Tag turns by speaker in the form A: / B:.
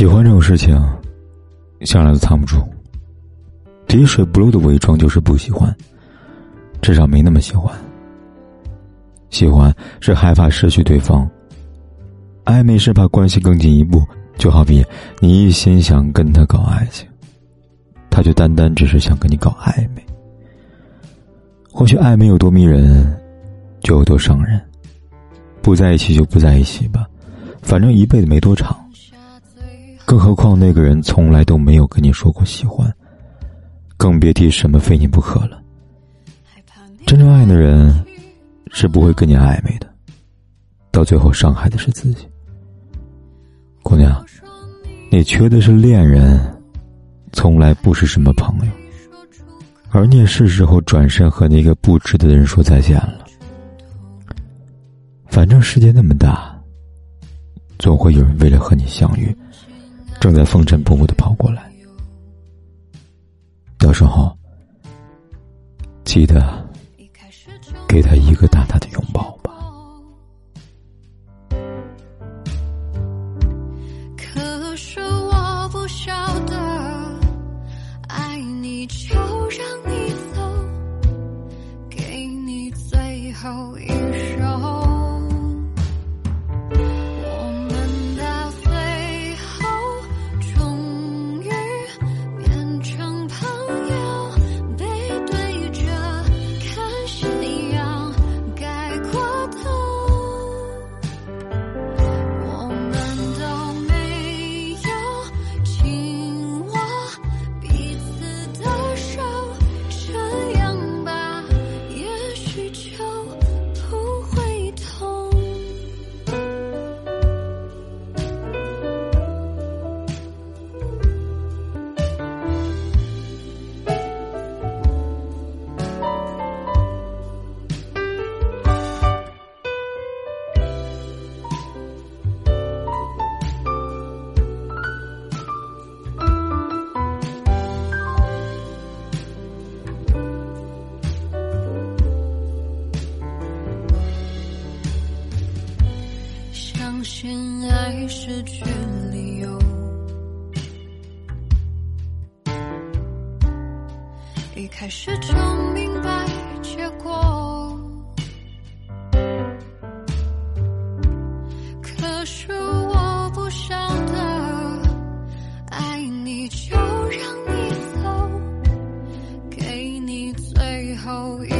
A: 喜欢这种事情，向来都藏不住。滴水不漏的伪装就是不喜欢，至少没那么喜欢。喜欢是害怕失去对方，暧昧是怕关系更进一步。就好比你一心想跟他搞爱情，他就单单只是想跟你搞暧昧。或许暧昧有多迷人，就有多伤人。不在一起就不在一起吧，反正一辈子没多长。更何况那个人从来都没有跟你说过喜欢，更别提什么非你不可了。真正爱的人是不会跟你暧昧的，到最后伤害的是自己。姑娘，你缺的是恋人，从来不是什么朋友。而你也是时候转身和那个不值得的人说再见了。反正世界那么大，总会有人为了和你相遇，正在风尘仆仆的跑过来。到时候记得给他一个大大的拥抱吧。
B: 可是我不晓得，爱你就让你走，给你最后一首。爱失去理由，一开始就明白结果，可是我不晓得，爱你就让你走，给你最后一。